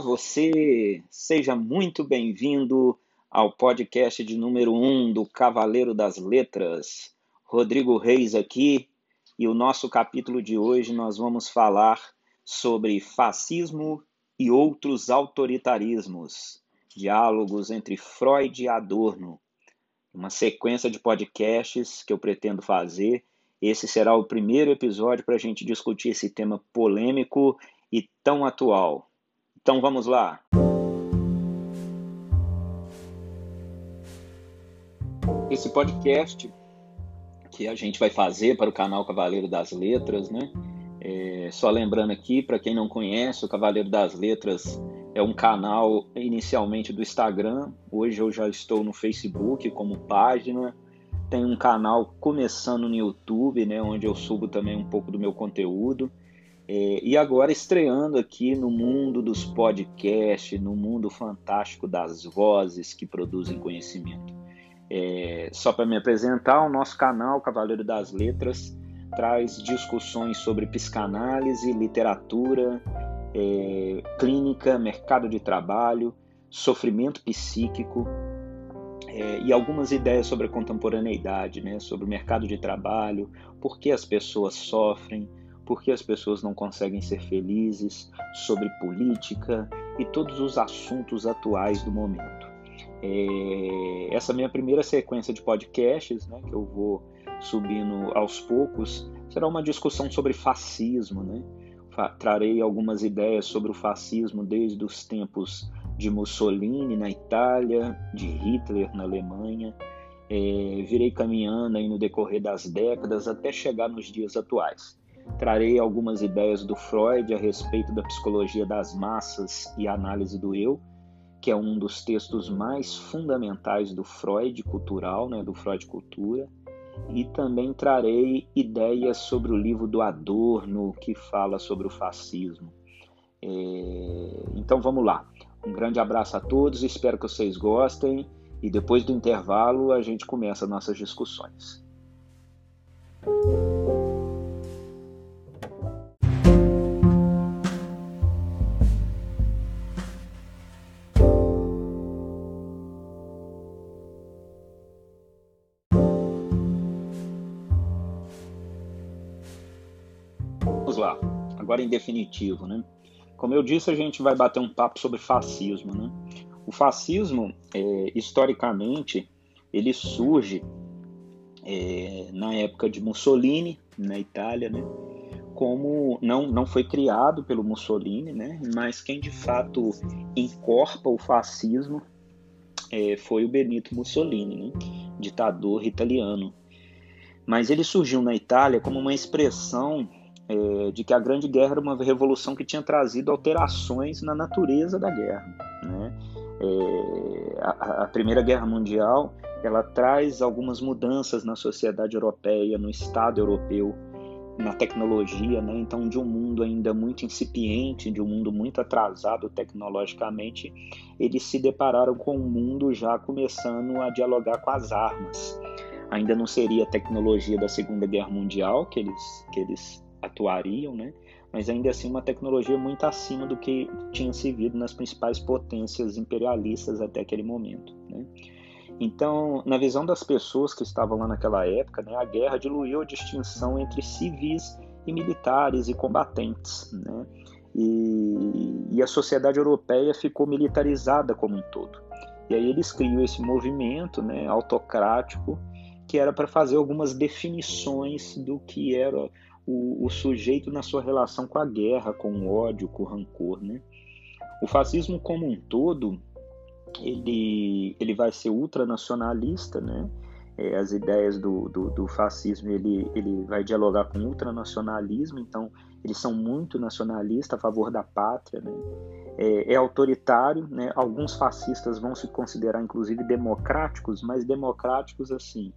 você! Seja muito bem-vindo ao podcast de número 1 um do Cavaleiro das Letras. Rodrigo Reis aqui e o nosso capítulo de hoje nós vamos falar sobre fascismo e outros autoritarismos, diálogos entre Freud e Adorno. Uma sequência de podcasts que eu pretendo fazer. Esse será o primeiro episódio para a gente discutir esse tema polêmico e tão atual. Então vamos lá. Esse podcast que a gente vai fazer para o canal Cavaleiro das Letras, né? É, só lembrando aqui, para quem não conhece, o Cavaleiro das Letras é um canal inicialmente do Instagram. Hoje eu já estou no Facebook como página. Tem um canal começando no YouTube, né, onde eu subo também um pouco do meu conteúdo. É, e agora estreando aqui no mundo dos podcasts, no mundo fantástico das vozes que produzem conhecimento. É, só para me apresentar, o nosso canal Cavaleiro das Letras traz discussões sobre psicanálise, literatura, é, clínica, mercado de trabalho, sofrimento psíquico é, e algumas ideias sobre a contemporaneidade, né, sobre o mercado de trabalho, por que as pessoas sofrem, por que as pessoas não conseguem ser felizes, sobre política e todos os assuntos atuais do momento. É, essa minha primeira sequência de podcasts, né, que eu vou subindo aos poucos, será uma discussão sobre fascismo. Né? Trarei algumas ideias sobre o fascismo desde os tempos de Mussolini na Itália, de Hitler na Alemanha, é, virei caminhando aí no decorrer das décadas até chegar nos dias atuais. Trarei algumas ideias do Freud a respeito da psicologia das massas e análise do eu, que é um dos textos mais fundamentais do Freud cultural, né, do Freud Cultura, e também trarei ideias sobre o livro do Adorno, que fala sobre o fascismo. É... Então vamos lá. Um grande abraço a todos, espero que vocês gostem, e depois do intervalo a gente começa nossas discussões. Em definitivo, né? Como eu disse, a gente vai bater um papo sobre fascismo, né? O fascismo, é, historicamente, ele surge é, na época de Mussolini, na Itália, né? Como não, não foi criado pelo Mussolini, né? Mas quem de fato encorpa o fascismo é, foi o Benito Mussolini, né? ditador italiano. Mas ele surgiu na Itália como uma expressão é, de que a Grande Guerra era uma revolução que tinha trazido alterações na natureza da guerra. Né? É, a, a, Primeira Guerra Mundial ela traz algumas mudanças na sociedade europeia, no Estado europeu, na tecnologia, né? então de um mundo ainda muito incipiente, de um mundo muito atrasado tecnologicamente, eles se depararam com um mundo já começando a dialogar com as armas. Ainda não seria a tecnologia da Segunda Guerra Mundial que eles, que eles atuariam, né? mas ainda assim uma tecnologia muito acima do que tinha se visto nas principais potências imperialistas até aquele momento. Né? Então, na visão das pessoas que estavam lá naquela época, né, a guerra diluiu a distinção entre civis e militares e combatentes. Né? E, e a sociedade europeia ficou militarizada como um todo. E aí eles criam esse movimento né, autocrático que era para fazer algumas definições do que era o, o, sujeito na sua relação com a guerra, com o ódio, com o rancor. Né? O fascismo como um todo, ele, ele vai ser ultranacionalista, né? É, as ideias do, do, do, fascismo ele, ele vai dialogar com o ultranacionalismo, então eles são muito nacionalistas a favor da pátria, né? é, é, autoritário, né? alguns fascistas vão se considerar inclusive democráticos, mas democráticos assim,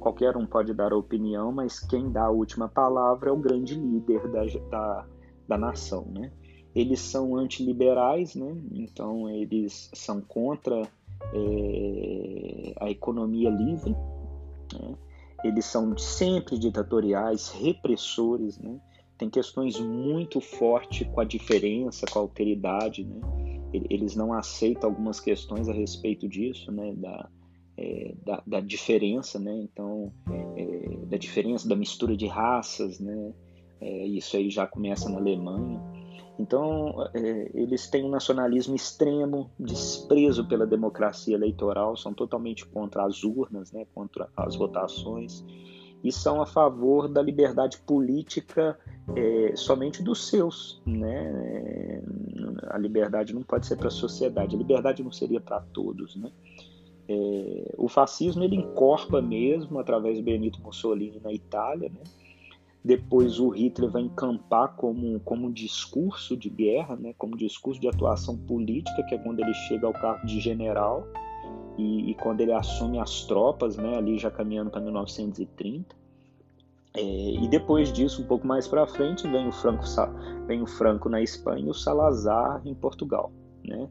qualquer um pode dar a opinião, mas quem dá a última palavra é o grande líder da, da, da nação, né? Eles são antiliberais, né? Então eles são contra é, a economia livre, né? Eles são sempre ditatoriais, repressores, né? Tem questões muito fortes com a diferença, com a alteridade, né? eles não aceitam algumas questões a respeito disso, né, da, é, da, da, diferença, né, então, é, da diferença, da mistura de raças, né, é, isso aí já começa na Alemanha. Então, é, eles têm um nacionalismo extremo, desprezo pela democracia eleitoral, são totalmente contra as urnas, né, contra as votações, e são a favor da liberdade política é, somente dos seus. Né? A liberdade não pode ser para a sociedade, a liberdade não seria para todos. Né? É, o fascismo ele encorpa mesmo através de Benito Mussolini na Itália, né? Depois o Hitler vai encampar como, como um discurso de guerra, né? como discurso de atuação política, que é quando ele chega ao cargo de general e, e quando ele assume as tropas, né? ali já caminhando para 1930. É, e depois disso, um pouco mais para frente, vem o, Franco, vem o Franco na Espanha e o Salazar em Portugal. Né?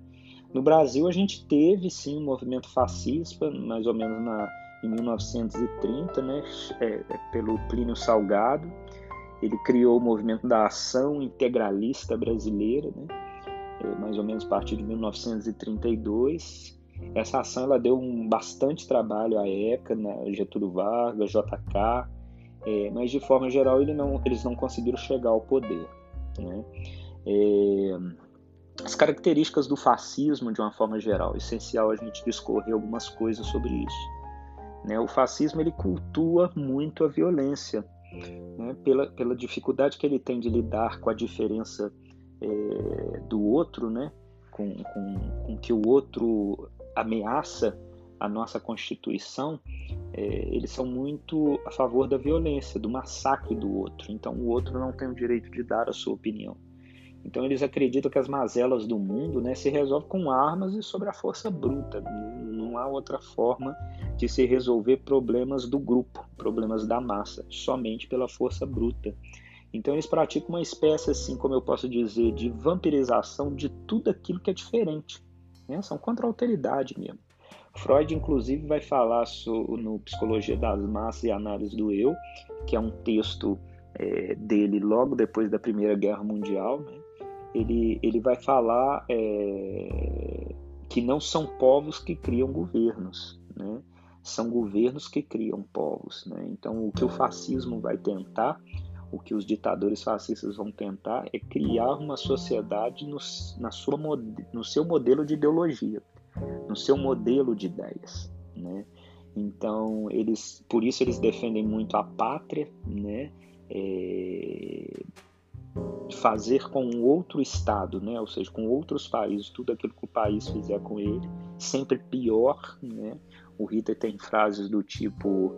No Brasil, a gente teve sim um movimento fascista, mais ou menos na, em 1930, né, é, é, pelo Plínio Salgado. Ele criou o movimento da ação integralista brasileira, né, é, mais ou menos a partir de 1932. Essa ação ela deu um bastante trabalho à época, né, Getúlio Vargas, JK, é, mas de forma geral ele não, eles não conseguiram chegar ao poder. Né? É, as características do fascismo, de uma forma geral, é essencial a gente discorrer algumas coisas sobre isso. Né? O fascismo ele cultua muito a violência, né? pela, pela dificuldade que ele tem de lidar com a diferença é, do outro, né? com, com, com que o outro ameaça a nossa Constituição, é, eles são muito a favor da violência, do massacre do outro. Então, o outro não tem o direito de dar a sua opinião. Então eles acreditam que as mazelas do mundo né, se resolvem com armas e sobre a força bruta. Não há outra forma de se resolver problemas do grupo, problemas da massa, somente pela força bruta. Então eles praticam uma espécie, assim, como eu posso dizer, de vampirização de tudo aquilo que é diferente. Né? São contra a alteridade mesmo. Freud, inclusive, vai falar no Psicologia das Massas e Análise do Eu, que é um texto é, dele logo depois da Primeira Guerra Mundial, né? Ele, ele vai falar é, que não são povos que criam governos, né? são governos que criam povos. Né? Então, o que o fascismo vai tentar, o que os ditadores fascistas vão tentar, é criar uma sociedade no, na sua, no seu modelo de ideologia, no seu modelo de ideias. Né? Então, eles, por isso eles defendem muito a pátria, né? É, fazer com outro estado, né? ou seja, com outros países, tudo aquilo que o país fizer com ele, sempre pior. Né? O Hitler tem frases do tipo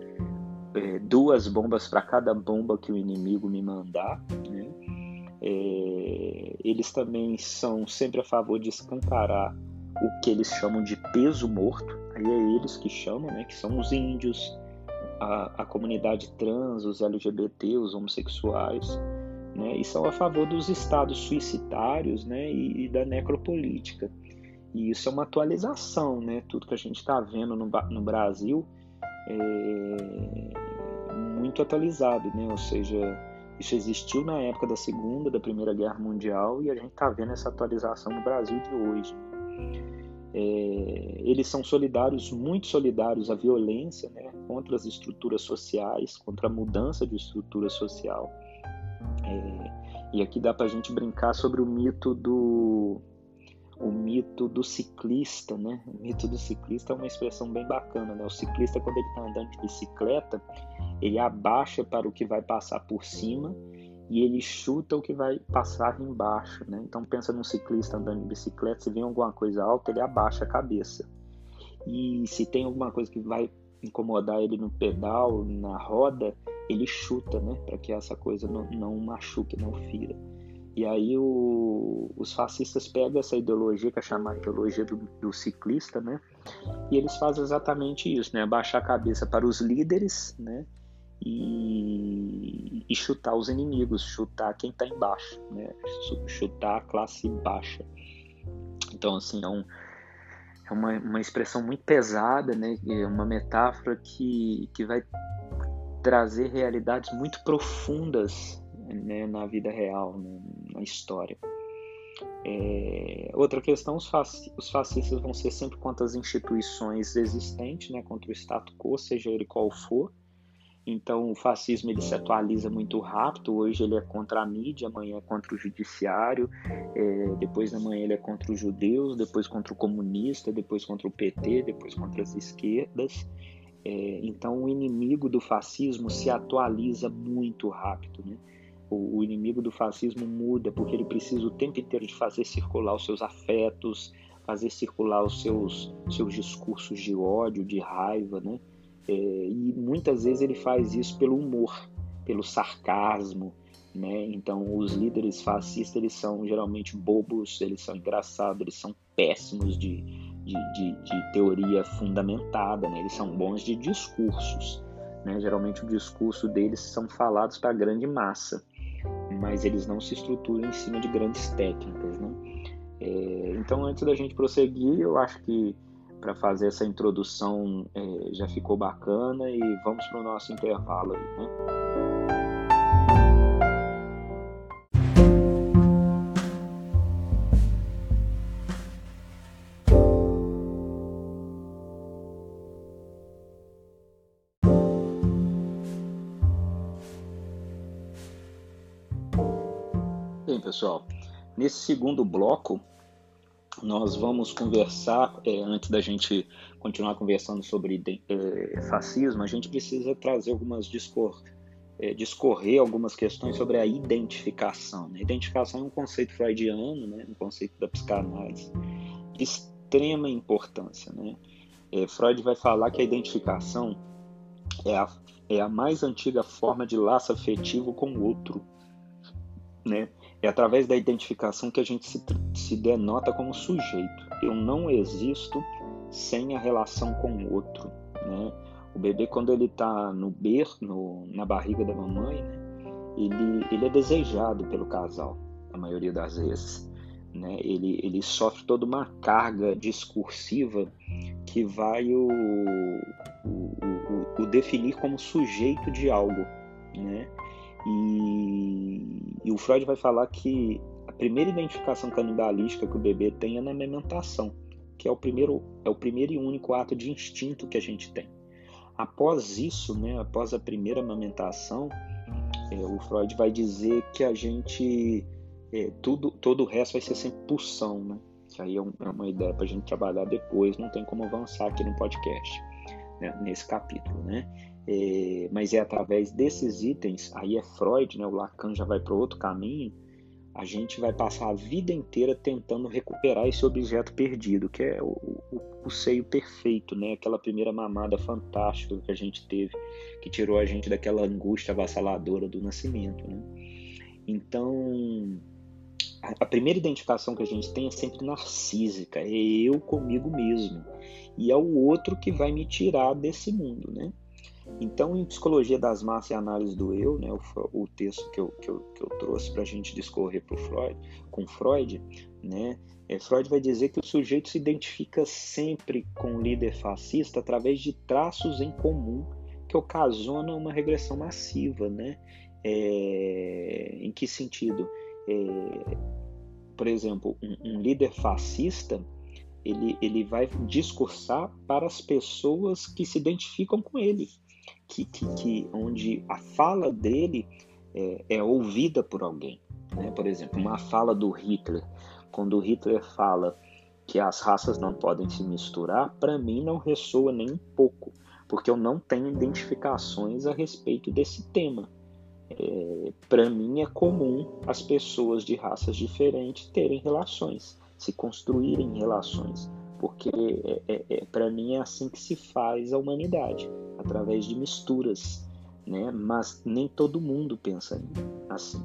é, duas bombas para cada bomba que o inimigo me mandar. Né? É, eles também são sempre a favor de escancarar o que eles chamam de peso morto. Aí é eles que chamam, né? que são os índios, a, a comunidade trans, os LGBT, os homossexuais né, e são a favor dos estados suicidários né, e, e, da necropolítica. E isso é uma atualização, né? Tudo que a gente está vendo no, no Brasil é muito atualizado, né? Ou seja, isso existiu na época da Segunda, da Primeira Guerra Mundial e a gente está vendo essa atualização no Brasil de hoje. É, eles são solidários, muito solidários à violência, né, contra as estruturas sociais, contra a mudança de estrutura social. É, e aqui dá para a gente brincar sobre o mito do o mito do ciclista, né? O mito do ciclista é uma expressão bem bacana, né? O ciclista quando ele está andando de bicicleta, ele abaixa para o que vai passar por cima e ele chuta o que vai passar embaixo, né? Então pensa num ciclista andando de bicicleta, se vem alguma coisa alta, ele abaixa a cabeça. E se tem alguma coisa que vai incomodar ele no pedal, na roda, ele chuta, né, para que essa coisa não, não machuque, não fira. E aí o, os fascistas pegam essa ideologia, que é chamada ideologia do, do, ciclista, né, e eles fazem exatamente isso, né, abaixar a cabeça para os líderes, né, e, e chutar os inimigos, chutar quem está embaixo, né, chutar a classe baixa. Então, assim, é um, é uma, uma expressão muito pesada, né? É uma metáfora que, que vai trazer realidades muito profundas né, na vida real, né, na história. É, outra questão, os, fasc, os, fascistas vão ser sempre contra as instituições existentes, né, contra o status quo, seja ele qual for. Então, o fascismo ele se atualiza muito rápido. Hoje ele é contra a mídia, amanhã é contra o judiciário, é, depois amanhã ele é contra os judeus, depois contra o comunista, depois contra o PT, depois contra as esquerdas. É, então, o inimigo do fascismo se atualiza muito rápido. Né? O, o, inimigo do fascismo muda porque ele precisa o tempo inteiro de fazer circular os seus afetos, fazer circular os seus, seus discursos de ódio, de raiva, né? É, e muitas vezes ele faz isso pelo humor, pelo sarcasmo, né? Então os líderes fascistas eles são geralmente bobos, eles são engraçados, eles são péssimos de, de, de, de teoria fundamentada, né? Eles são bons de discursos, né? Geralmente o discurso deles são falados para a grande massa, mas eles não se estruturam em cima de grandes técnicas, né? É, então antes da gente prosseguir, eu acho que para fazer essa introdução é, já ficou bacana e vamos para o nosso intervalo aí, né? Pessoal, nesse segundo bloco nós vamos conversar, é, antes da gente continuar conversando sobre é, fascismo, a gente precisa trazer algumas discor, é, discorrer algumas questões sobre a identificação. Né? Identificação é um conceito freudiano, né? um conceito da psicanálise de extrema importância. Né? É, Freud vai falar que a identificação é a, é a mais antiga forma de laço afetivo com o outro. Né? É através da identificação que a gente se, se denota como sujeito. Eu não existo sem a relação com o outro. Né? O bebê, quando ele está no ber, no, na barriga da mamãe, né? ele, ele é desejado pelo casal, a maioria das vezes. Né? Ele, ele sofre toda uma carga discursiva que vai o, o, o, o definir como sujeito de algo. Né? E, e, o Freud vai falar que a primeira identificação canibalística que o bebê tem é na amamentação, que é o primeiro, é o primeiro e único ato de instinto que a gente tem. Após isso, né, após a primeira amamentação, é, o Freud vai dizer que a gente é, tudo, todo o resto vai ser sempre pulsão, né? Que aí é, um, é uma ideia para a gente trabalhar depois, não tem como avançar aqui no podcast, né, nesse capítulo, né? É, mas é através desses itens, aí é Freud, né, o Lacan já vai para outro caminho, a gente vai passar a vida inteira tentando recuperar esse objeto perdido, que é o, o, o, seio perfeito, né? aquela primeira mamada fantástica que a gente teve, que tirou a gente daquela angústia avassaladora do nascimento. Né? Então, a, a primeira identificação que a gente tem é sempre narcísica, é eu comigo mesmo, e é o outro que vai me tirar desse mundo. Né? Então, em Psicologia das Massas e Análise do Eu, né, o, o texto que eu, que eu, que eu trouxe para a gente discorrer pro Freud, com Freud, né, é, Freud vai dizer que o sujeito se identifica sempre com o líder fascista através de traços em comum que ocasionam uma regressão massiva. Né? É, em que sentido? É, por exemplo, um, um líder fascista ele, ele vai discursar para as pessoas que se identificam com ele que, que, que onde a fala dele é, é ouvida por alguém. Né? Por exemplo, uma fala do Hitler, quando o Hitler fala que as raças não podem se misturar, para mim não ressoa nem um pouco, porque eu não tenho identificações a respeito desse tema. É, para mim é comum as pessoas de raças diferentes terem relações, se construírem relações porque é, é, é para mim é assim que se faz a humanidade, através de misturas, né? Mas nem todo mundo pensa assim.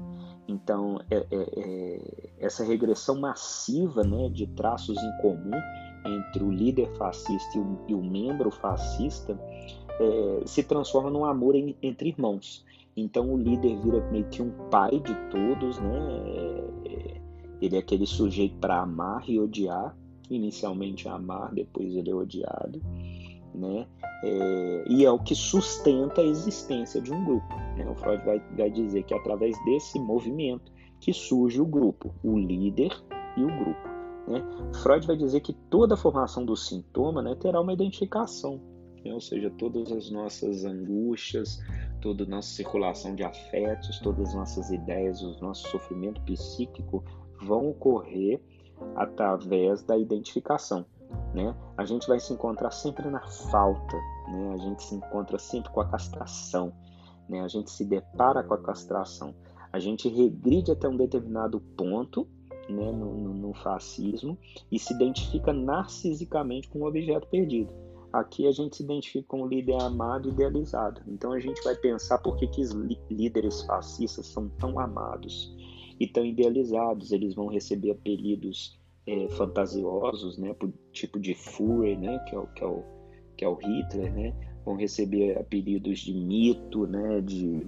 Então, é, é, é, essa regressão massiva né, de traços em comum entre o líder fascista e o, e o membro fascista se transforma num amor em, entre irmãos. Então, o líder vira meio que um pai de todos, né? ele é aquele sujeito para amar e odiar, inicialmente amar, depois ele é odiado, né? É, e é o que sustenta a existência de um grupo. Né? O Freud vai, vai dizer que é através desse movimento que surge o grupo, o líder e o grupo. Né? Freud vai dizer que toda a formação do sintoma né, terá uma identificação, né? ou seja, todas as nossas angústias, toda a nossa circulação de afetos, todas as nossas ideias, o nosso sofrimento psíquico vão ocorrer através da identificação. Né? A gente vai se encontrar sempre na falta, né? a gente se encontra sempre com a castração, né? a gente se depara com a castração, a gente regride até um determinado ponto né, no, no, no fascismo e se identifica narcisicamente com o objeto perdido. Aqui a gente se identifica com o líder amado e idealizado. Então a gente vai pensar por que, que os líderes fascistas são tão amados e tão idealizados. Eles vão receber apelidos é, fantasiosos, né, tipo de Führer, né, que é o, que é o, que é o Hitler, né, vão receber apelidos de mito, né, de,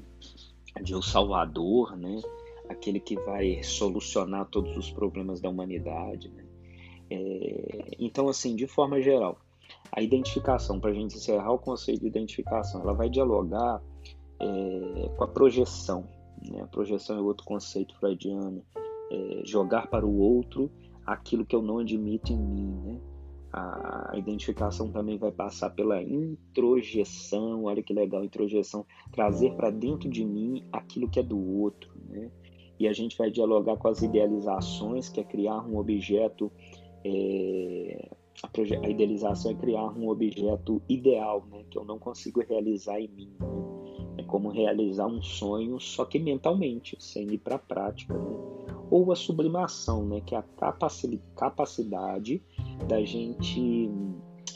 de o Salvador, né, aquele que vai solucionar todos os problemas da humanidade. Né? É, então, assim, de forma geral, a identificação, para a gente encerrar o conceito de identificação, ela vai dialogar é, com a projeção. Né? A projeção é outro conceito freudiano. É, jogar para o outro aquilo que eu não admito em mim. Né? A, identificação também vai passar pela introjeção. Olha que legal, introjeção. Trazer para dentro de mim aquilo que é do outro. Né? e a gente vai dialogar com as idealizações, que é criar um objeto. É, a, idealização é criar um objeto ideal, né, que eu não consigo realizar em mim. Né? Como realizar um sonho, só que mentalmente, sem ir para a prática. Né? Ou a sublimação, né, que é a capacidade da gente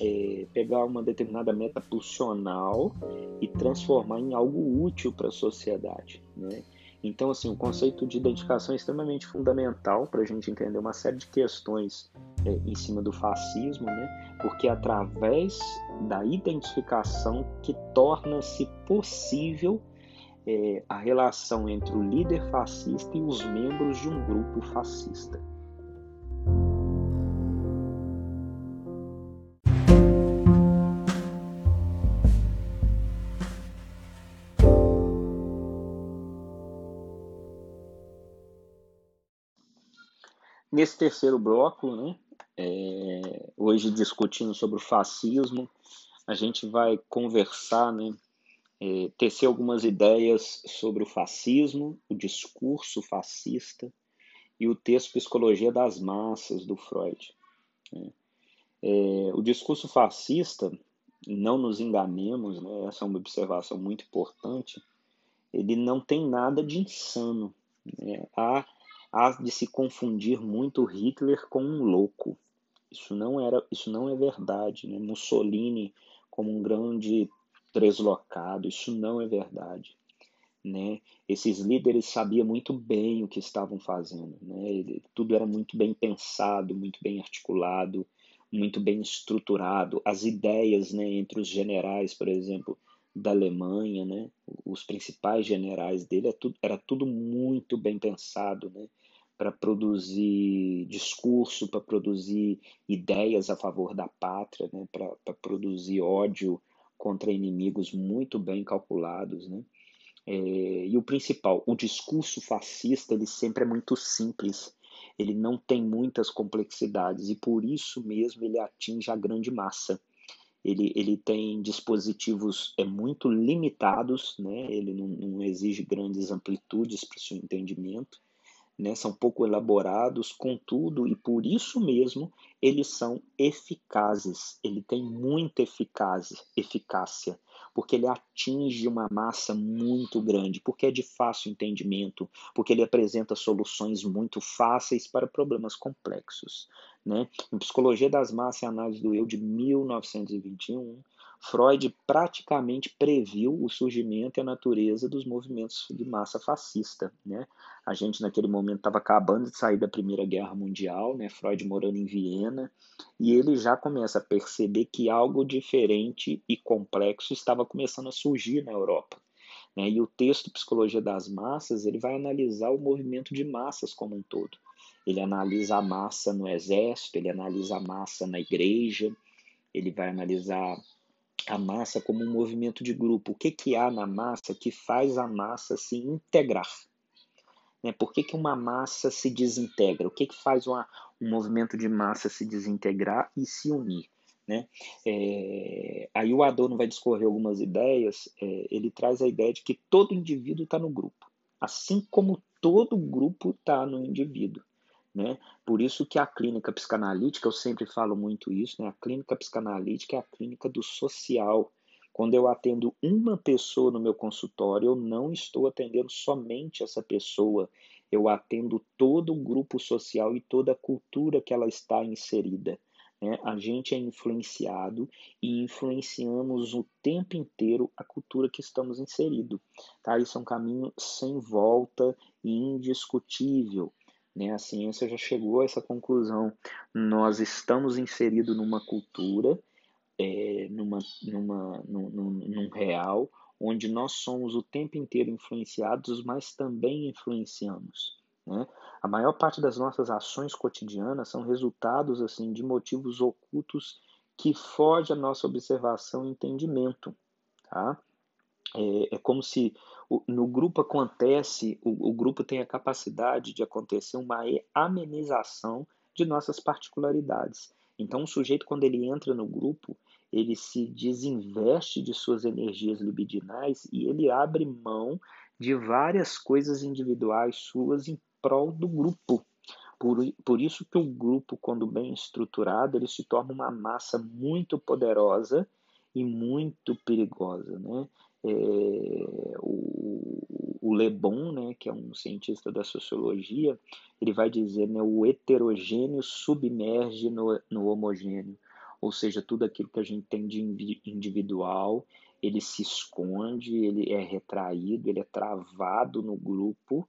é, pegar uma determinada meta pulsional e transformar em algo útil para a sociedade. Né? Então, assim, o conceito de identificação é extremamente fundamental para a gente entender uma série de questões é, em cima do fascismo, né? porque é através da identificação que torna-se possível é, a relação entre o líder fascista e os membros de um grupo fascista. Nesse terceiro bloco, né, é, hoje discutindo sobre o fascismo, a gente vai conversar, né, é, tecer algumas ideias sobre o fascismo, o discurso fascista e o texto Psicologia das Massas, do Freud. Né. É, o discurso fascista, não nos enganemos, né, essa é uma observação muito importante, ele não tem nada de insano. Né? Há há de se confundir muito Hitler com um louco. Isso não era, isso não é verdade, né? Mussolini como um grande deslocado, isso não é verdade, né? Esses líderes sabiam muito bem o que estavam fazendo, né? Tudo era muito bem pensado, muito bem articulado, muito bem estruturado. As ideias, né, entre os generais, por exemplo, da Alemanha, né? Os principais generais dele, era é tudo, era tudo muito bem pensado, né? Para produzir discurso, para produzir ideias a favor da pátria, né? Para produzir ódio contra inimigos muito bem calculados, né? É, e o principal, o discurso fascista, ele sempre é muito simples, ele não tem muitas complexidades e por isso mesmo ele atinge a grande massa ele, ele tem dispositivos é, muito limitados, né? ele não, não exige grandes amplitudes para o seu entendimento, né? são pouco elaborados, contudo, e por isso mesmo, eles são eficazes, ele tem muita eficácia, eficácia porque ele atinge uma massa muito grande, porque é de fácil entendimento, porque ele apresenta soluções muito fáceis para problemas complexos. Né? Em Psicologia das Massas e Análise do Eu, de 1921, Freud praticamente previu o surgimento e a natureza dos movimentos de massa fascista. Né? A gente, naquele momento, estava acabando de sair da Primeira Guerra Mundial, né? Freud morando em Viena, e ele já começa a perceber que algo diferente e complexo estava começando a surgir na Europa. Né? E o texto Psicologia das Massas ele vai analisar o movimento de massas como um todo. Ele analisa a massa no exército, ele analisa a massa na igreja, ele vai analisar a massa como um movimento de grupo. O que, que há na massa que faz a massa se integrar? Né? Por que, que uma massa se desintegra? O que, que faz uma, um movimento de massa se desintegrar e se unir. Né? É, aí o Adorno vai discorrer algumas ideias, é, ele traz a ideia de que todo indivíduo está no grupo, assim como todo grupo está no indivíduo. Né? Por isso que a clínica psicanalítica, eu sempre falo muito isso, né? a clínica psicanalítica é a clínica do social. Quando eu atendo uma pessoa no meu consultório, eu não estou atendendo somente essa pessoa, eu atendo todo o grupo social e toda a cultura que ela está inserida. Né? A gente é influenciado e influenciamos o tempo inteiro a cultura que estamos inseridos. Tá? Isso é um caminho sem volta e indiscutível. Né? A ciência já chegou a essa conclusão. Nós estamos inseridos numa cultura, é, numa, numa, num, num, num real, onde nós somos o tempo inteiro influenciados, mas também influenciamos. Né? A maior parte das nossas ações cotidianas são resultados assim de motivos ocultos que fogem à nossa observação e entendimento. Tá? É, é como se o, no grupo acontece, o, o grupo tem a capacidade de acontecer uma amenização de nossas particularidades. Então, o sujeito, quando ele entra no grupo, ele se desinveste de suas energias libidinais e ele abre mão de várias coisas individuais suas em prol do grupo. Por, por isso que o grupo, quando bem estruturado, ele se torna uma massa muito poderosa e muito perigosa. Né? É, o, o Le Bon, né, que é um cientista da sociologia, ele vai dizer né, o heterogêneo submerge no, no homogêneo, ou seja, tudo aquilo que a gente tem de individual, ele se esconde, ele é retraído, ele é travado no grupo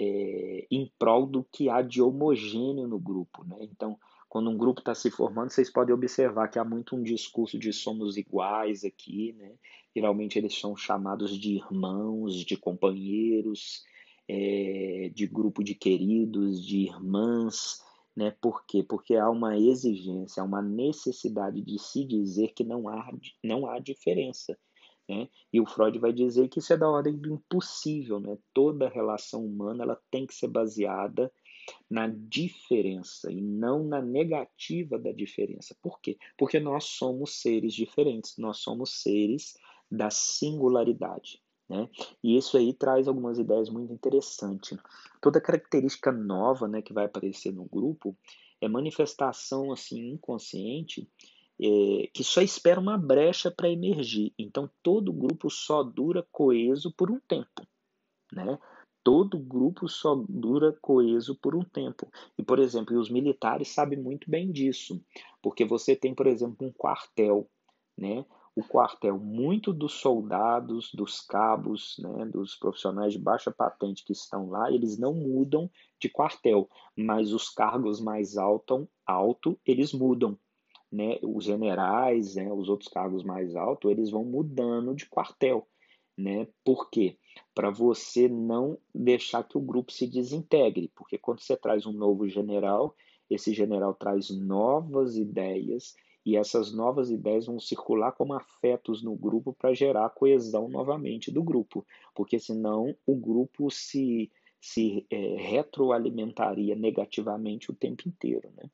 é, em prol do que há de homogêneo no grupo. Né? Então, quando um grupo está se formando, vocês podem observar que há muito um discurso de somos iguais aqui. Né? Geralmente eles são chamados de irmãos, de companheiros, é, de grupo de queridos, de irmãs. Né? Por quê? Porque há uma exigência, há uma necessidade de se dizer que não há, não há diferença né? E o Freud vai dizer que isso é da ordem do impossível. Né? Toda relação humana ela tem que ser baseada na diferença e não na negativa da diferença. Por quê? Porque nós somos seres diferentes, nós somos seres da singularidade. Né? E isso aí traz algumas ideias muito interessantes. Toda característica nova né, que vai aparecer no grupo é manifestação assim inconsciente é, que só espera uma brecha para emergir. Então, todo grupo só dura coeso por um tempo. Né? Todo grupo só dura coeso por um tempo. E, por exemplo, os militares sabem muito bem disso, porque você tem, por exemplo, um quartel. Né? O quartel, muito dos soldados, dos cabos, né, dos profissionais de baixa patente que estão lá, eles não mudam de quartel, mas os cargos mais alto, alto eles mudam né, os generais, né, os outros cargos mais altos, eles vão mudando de quartel. Né? Por quê? Para você não deixar que o grupo se desintegre, porque quando você traz um novo general, esse general traz novas ideias e essas novas ideias vão circular como afetos no grupo para gerar coesão novamente do grupo, porque senão o grupo se, se é, retroalimentaria negativamente o tempo inteiro. Né?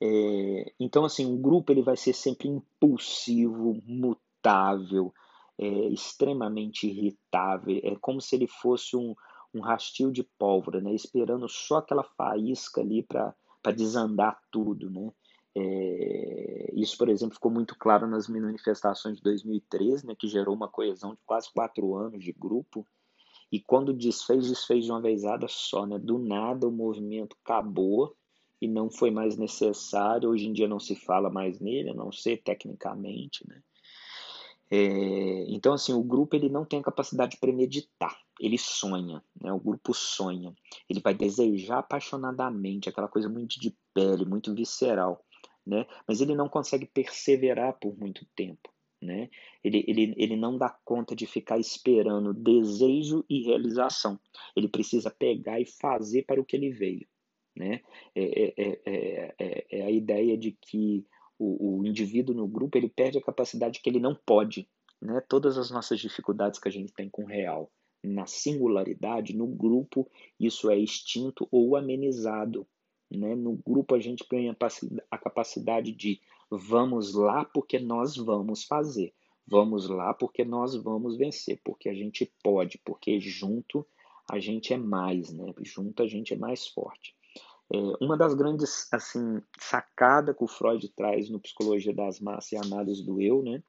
É, então, assim, um grupo ele vai ser sempre impulsivo, mutável, é, extremamente irritável. É como se ele fosse um, um rastil de pólvora, né? esperando só aquela faísca ali para desandar tudo. Né? É, isso, por exemplo, ficou muito claro nas manifestações de 2013, né, que gerou uma coesão de quase quatro anos de grupo. E quando desfez, desfez de uma vezada só. Né? Do nada o movimento acabou e não foi mais necessário. Hoje em dia não se fala mais nele, a não ser tecnicamente, né? É, então, assim, o grupo ele não tem a capacidade de premeditar, ele sonha, né? o grupo sonha, ele vai desejar apaixonadamente, aquela coisa muito de pele, muito visceral, né? mas ele não consegue perseverar por muito tempo. Né? Ele, ele, ele não dá conta de ficar esperando desejo e realização, ele precisa pegar e fazer para o que ele veio. Né? É, é, é, é, a ideia de que o, o, indivíduo no grupo ele perde a capacidade que ele não pode. Né? Todas as nossas dificuldades que a gente tem com o real, na singularidade, no grupo, isso é extinto ou amenizado. Né? No grupo a gente ganha a capacidade de vamos lá porque nós vamos fazer. Vamos lá porque nós vamos vencer, porque a gente pode, porque junto a gente é mais, né? Junto a gente é mais forte. É, uma das grandes assim sacada que o Freud traz no Psicologia das Massas e Análise do Eu, né?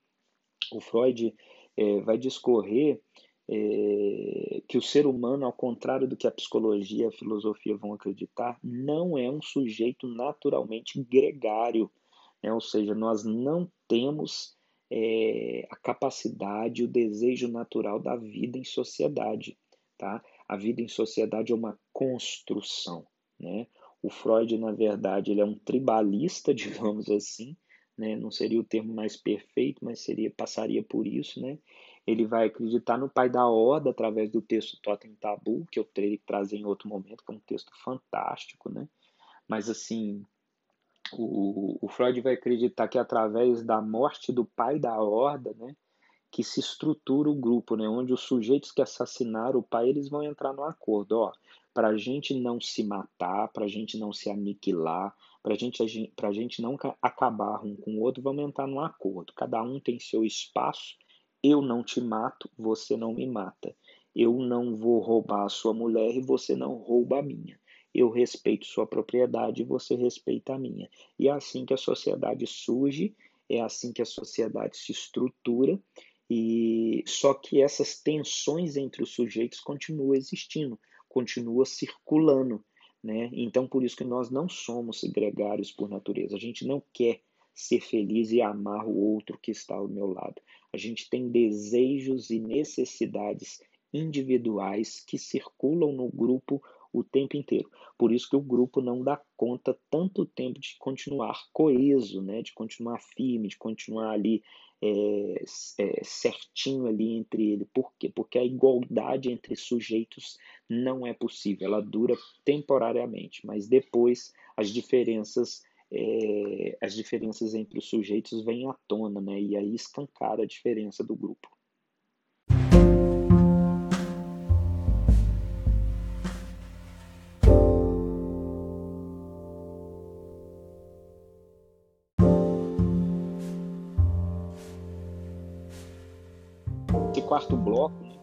O Freud é, vai discorrer é, que o ser humano, ao contrário do que a psicologia e a filosofia vão acreditar, não é um sujeito naturalmente gregário, né? ou seja, nós não temos é, a capacidade, o desejo natural da vida em sociedade. Tá? A vida em sociedade é uma construção. Né? O Freud, na verdade, ele é um tribalista, digamos assim, né? não seria o termo mais perfeito, mas seria passaria por isso, né? Ele vai acreditar no pai da Horda através do texto Totem Tabu, que eu terei que trazer em outro momento, que é um texto fantástico, né? Mas assim, o, o Freud vai acreditar que através da morte do pai da Horda, né? que se estrutura o grupo, né, onde os sujeitos que assassinaram o pai eles vão entrar no acordo, ó, para a gente não se matar, para a gente não se aniquilar, para gente, a gente não acabar um com o outro, vamos entrar num acordo. Cada um tem seu espaço, eu não te mato, você não me mata. Eu não vou roubar a sua mulher e você não rouba a minha. Eu respeito sua propriedade e você respeita a minha. E é assim que a sociedade surge, é assim que a sociedade se estrutura e só que essas tensões entre os sujeitos continuam existindo, continua circulando, né? Então por isso que nós não somos gregários por natureza. A gente não quer ser feliz e amar o outro que está ao meu lado. A gente tem desejos e necessidades individuais que circulam no grupo o tempo inteiro. Por isso que o grupo não dá conta tanto tempo de continuar coeso, né? de continuar firme, de continuar ali é, é, certinho ali entre ele. Por quê? Porque a igualdade entre sujeitos não é possível, ela dura temporariamente, mas depois as diferenças é, as diferenças entre os sujeitos vêm à tona, né? E aí escancara a diferença do grupo. Bloco, né,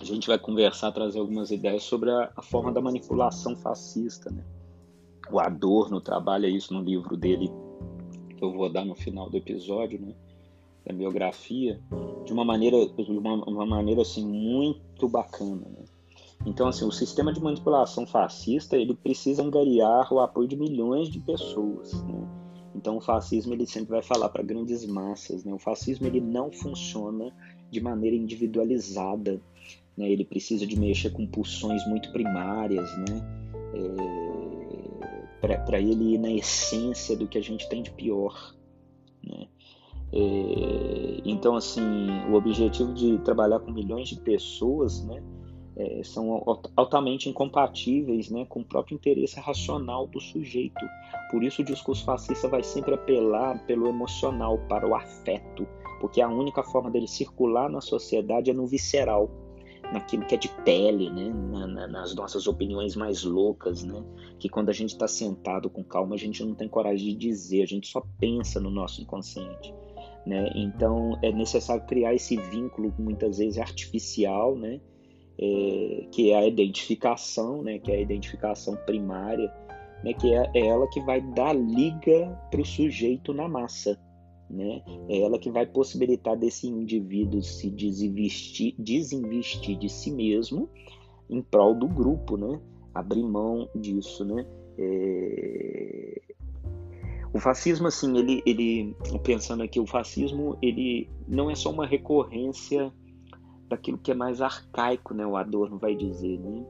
a gente vai conversar, trazer algumas ideias sobre a, a forma da manipulação fascista. Né? O Adorno trabalha isso no livro dele, que eu vou dar no final do episódio, né? da biografia, de uma maneira, de uma, uma maneira assim, muito bacana. Né? Então, assim, o sistema de manipulação fascista ele precisa angariar o apoio de milhões de pessoas. Né? Então, o fascismo ele sempre vai falar para grandes massas. Né? O fascismo ele não funciona de maneira individualizada. Né? Ele precisa de mexer com pulsões muito primárias, né? É, para ele ir na essência do que a gente tem de pior. Né? É, então, assim, o objetivo de trabalhar com milhões de pessoas, né? É, são altamente incompatíveis né, com o próprio interesse racional do sujeito. Por isso, o discurso fascista vai sempre apelar pelo emocional, para o afeto, porque a única forma dele circular na sociedade é no visceral, naquilo que é de pele, né? Na, na, nas nossas opiniões mais loucas, né? Que quando a gente está sentado com calma, a gente não tem coragem de dizer, a gente só pensa no nosso inconsciente. Né? Então é necessário criar esse vínculo muitas vezes artificial, né? É, que é a identificação, né? Que é a identificação primária, né? Que é, é ela que vai dar liga para o sujeito na massa, né? É ela que vai possibilitar desse indivíduo se desinvestir, desinvestir de si mesmo em prol do grupo, né? Abrir mão disso, né? É... O fascismo, assim, ele, ele, pensando aqui, o fascismo, ele não é só uma recorrência daquilo que é mais arcaico, né? O Adorno vai dizer, né?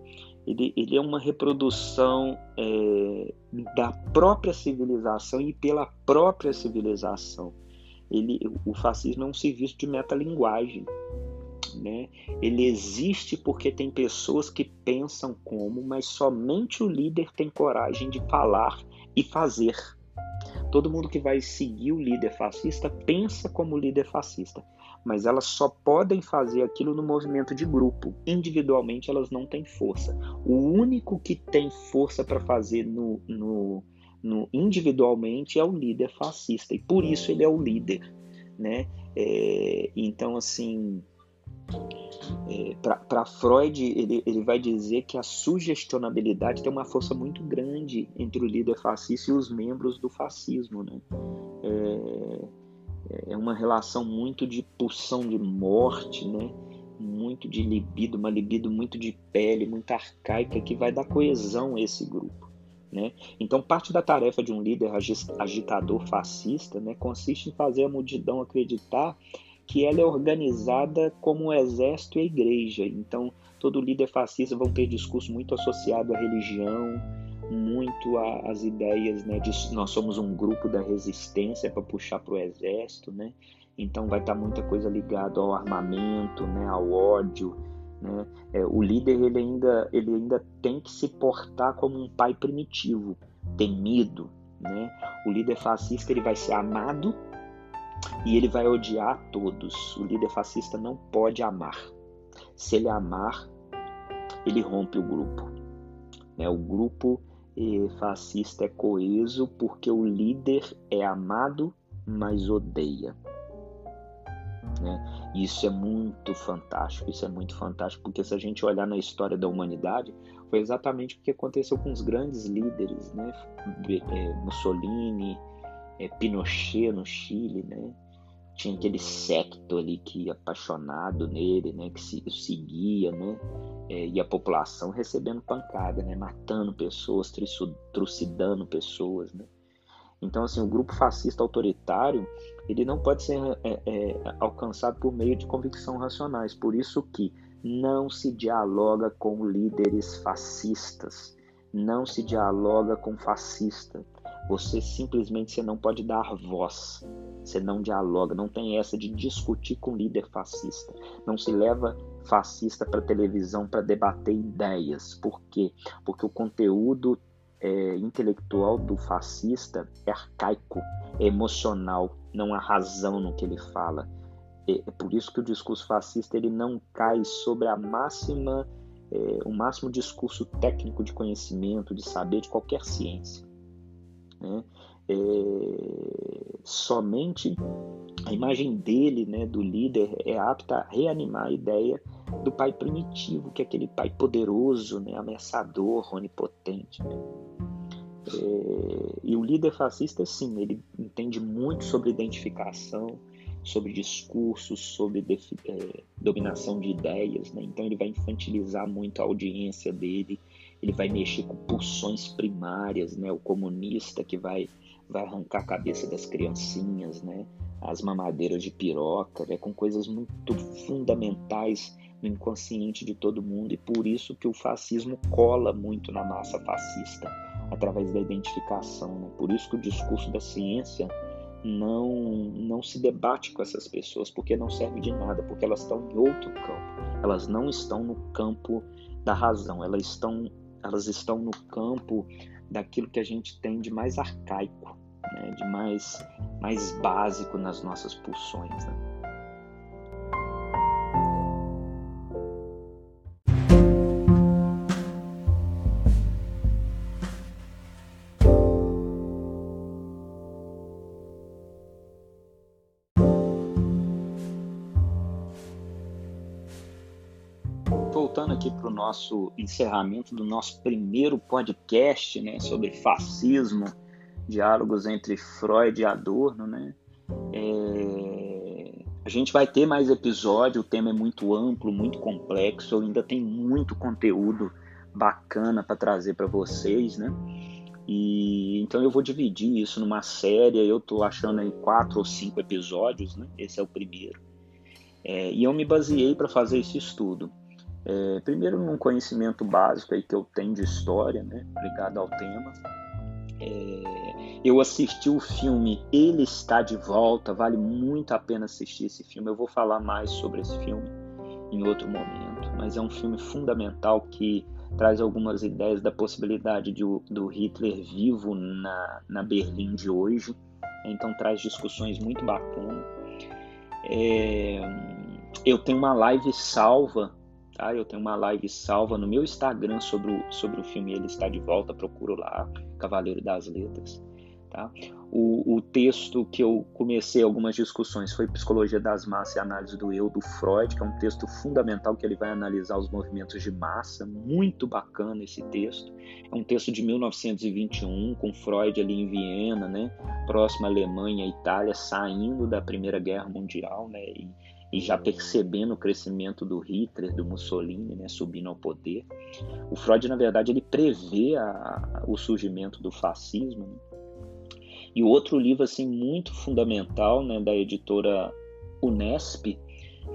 Ele, ele é uma reprodução é, da própria civilização e pela própria civilização ele, o fascismo é um serviço de metalinguagem. Né? Ele existe porque tem pessoas que pensam como, mas somente o líder tem coragem de falar e fazer. Todo mundo que vai seguir o líder fascista pensa como líder fascista, mas elas só podem fazer aquilo no movimento de grupo. Individualmente elas não têm força. O único que tem força para fazer no, no, no, individualmente é o líder fascista e por isso ele é o líder, né? É, então assim é, para Freud, ele, ele vai dizer que a sugestionabilidade tem uma força muito grande entre o líder fascista e os membros do fascismo. Né? É, é uma relação muito de pulsão de morte, né? muito de libido, uma libido muito de pele, muito arcaica, que vai dar coesão a esse grupo. Né? Então, parte da tarefa de um líder agitador fascista né, consiste em fazer a multidão acreditar que ela é organizada como o exército e a igreja. Então, todo líder fascista vão ter discurso muito associado à religião, muito às ideias né, de nós somos um grupo da resistência para puxar para o exército, né? Então vai estar tá muita coisa ligada ao armamento, né, ao ódio, né? É, o líder ele ainda ele ainda tem que se portar como um pai primitivo, temido, né? O líder fascista ele vai ser amado e ele vai odiar todos. O líder fascista não pode amar. Se ele amar, ele rompe o grupo. Né? O grupo eh, fascista é coeso porque o líder é amado, mas odeia. Né? Isso é muito fantástico, isso é muito fantástico, porque se a gente olhar na história da humanidade, foi exatamente o que aconteceu com os grandes líderes, né? Eh, Mussolini, é, Pinochet no Chile, né? Tinha aquele secto ali que apaixonado nele, né? Que se, seguia, né? É, e a população recebendo pancada, né? Matando pessoas, trucidando pessoas, né? Então, assim, o grupo fascista autoritário, ele não pode ser é, é, alcançado por meio de convicção racionais. Por isso que não se dialoga com líderes fascistas, não se dialoga com fascista, você simplesmente você não pode dar voz. Você não dialoga, não tem essa de discutir com líder fascista. Não se leva fascista para televisão para debater ideias. Por quê? Porque o conteúdo é, intelectual do fascista é arcaico, é emocional, não há razão no que ele fala. É, é por isso que o discurso fascista ele não cai sobre a máxima, é, o máximo discurso técnico de conhecimento, de saber de qualquer ciência. Né? É, somente a imagem dele, né, do líder, é apta a reanimar a ideia do pai primitivo, que é aquele pai poderoso, né, ameaçador, onipotente. Né? É, e o líder fascista, sim, ele entende muito sobre identificação, sobre discursos, sobre é, dominação de ideias, né? então ele vai infantilizar muito a audiência dele, ele vai mexer com pulsões primárias, né? O comunista que vai vai arrancar a cabeça das criancinhas, né? As mamadeiras de piroca, né? com coisas muito fundamentais no inconsciente de todo mundo e por isso que o fascismo cola muito na massa fascista através da identificação. Né? Por isso que o discurso da ciência não não se debate com essas pessoas porque não serve de nada, porque elas estão em outro campo. Elas não estão no campo da razão, elas estão elas estão no campo daquilo que a gente tem de mais arcaico, né? de mais, mais básico nas nossas pulsões. Né? Nosso encerramento do nosso primeiro podcast né, sobre fascismo, diálogos entre Freud e Adorno. Né? É... A gente vai ter mais episódio, o tema é muito amplo, muito complexo, ainda tem muito conteúdo bacana para trazer para vocês, né? E então eu vou dividir isso numa série. Eu estou achando aí quatro ou cinco episódios, né? Esse é o primeiro. É, e eu me baseei para fazer esse estudo é, primeiro, num conhecimento básico aí que eu tenho de história, né, ligado ao tema. É, eu assisti o filme Ele Está de Volta, vale muito a pena assistir esse filme. Eu vou falar mais sobre esse filme em outro momento, mas é um filme fundamental que traz algumas ideias da possibilidade de, do Hitler vivo na, na Berlim de hoje, então traz discussões muito bacanas. É, eu tenho uma live salva, tá? Eu tenho uma live salva no meu Instagram sobre o, sobre o filme Ele Está de Volta, procuro lá, Cavaleiro das Letras, tá? O, o, texto que eu comecei algumas discussões foi Psicologia das Massas e Análise do Eu, do Freud, que é um texto fundamental que ele vai analisar os movimentos de massa. Muito bacana esse texto. É um texto de 1921, com Freud ali em Viena, né? próximo à Alemanha e Itália, saindo da Primeira Guerra Mundial né? e, e já percebendo o crescimento do Hitler, do Mussolini, né? subindo ao poder. O Freud, na verdade, ele prevê a, o surgimento do fascismo. Né? E outro livro assim muito fundamental, né, da editora Unesp,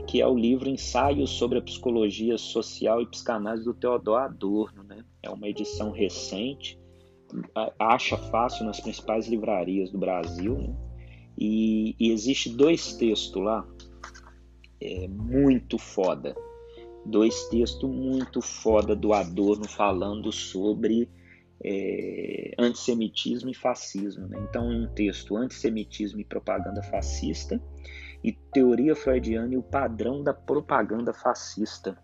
que é o livro Ensaios sobre a Psicologia Social e Psicanálise do Theodor Adorno, né? É uma edição recente, acha fácil nas principais livrarias do Brasil, né? E, e existe dois textos lá, é, muito foda, dois textos muito foda do Adorno falando sobre é, antissemitismo e fascismo. Né? Então, um texto antissemitismo e propaganda fascista e teoria freudiana e o padrão da propaganda fascista.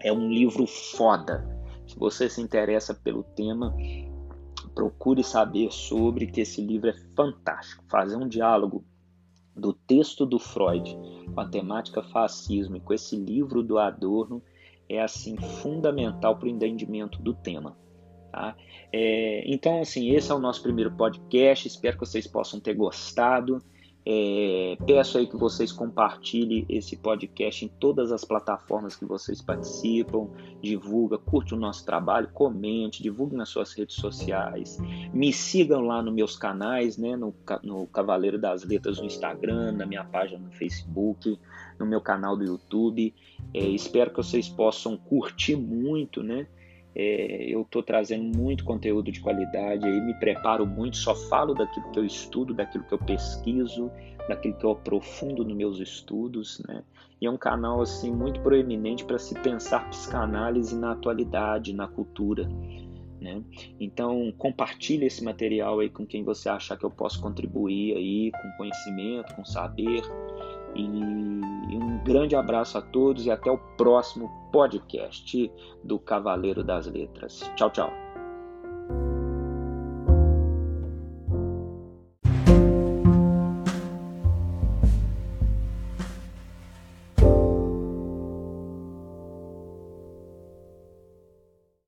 É um livro foda. Se você se interessa pelo tema, procure saber sobre que esse livro é fantástico. Fazer um diálogo do texto do Freud com a temática fascismo e com esse livro do Adorno é assim fundamental para o entendimento do tema. Tá? É, então, assim, esse é o nosso primeiro podcast. Espero que vocês possam ter gostado. É, peço aí que vocês compartilhem esse podcast em todas as plataformas que vocês participam, divulga, curte o nosso trabalho, comente, divulgue nas suas redes sociais, me sigam lá nos meus canais, né, no, no Cavaleiro das Letras no Instagram, na minha página no Facebook, no meu canal do YouTube. É, espero que vocês possam curtir muito, né? É, eu estou trazendo muito conteúdo de qualidade, aí me preparo muito, só falo daquilo que eu estudo, daquilo que eu pesquiso, daquilo que eu aprofundo nos meus estudos, né? E é um canal assim muito proeminente para se pensar psicanálise na atualidade, na cultura, né? Então compartilhe esse material aí com quem você achar que eu posso contribuir aí com conhecimento, com saber. E um grande abraço a todos e até o próximo podcast do Cavaleiro das Letras. Tchau, tchau.